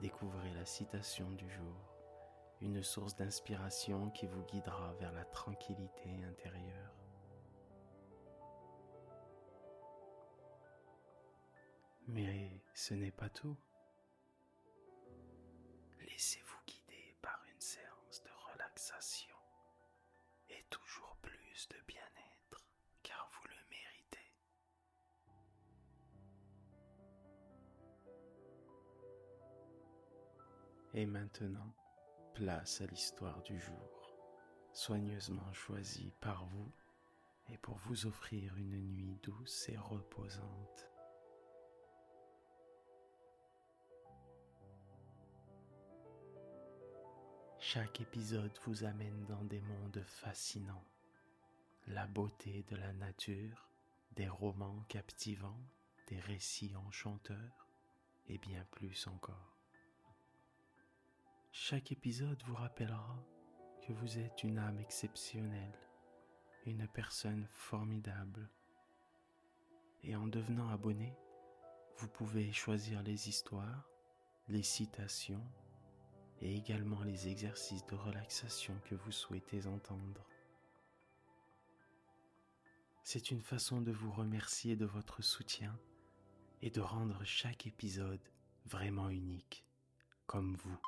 découvrez la citation du jour, une source d'inspiration qui vous guidera vers la tranquillité intérieure. Mais ce n'est pas tout. Laissez-vous guider par une séance de relaxation et toujours plus de bien-être, Et maintenant, place à l'histoire du jour, soigneusement choisie par vous et pour vous offrir une nuit douce et reposante. Chaque épisode vous amène dans des mondes fascinants. La beauté de la nature, des romans captivants, des récits enchanteurs et bien plus encore. Chaque épisode vous rappellera que vous êtes une âme exceptionnelle, une personne formidable. Et en devenant abonné, vous pouvez choisir les histoires, les citations et également les exercices de relaxation que vous souhaitez entendre. C'est une façon de vous remercier de votre soutien et de rendre chaque épisode vraiment unique, comme vous.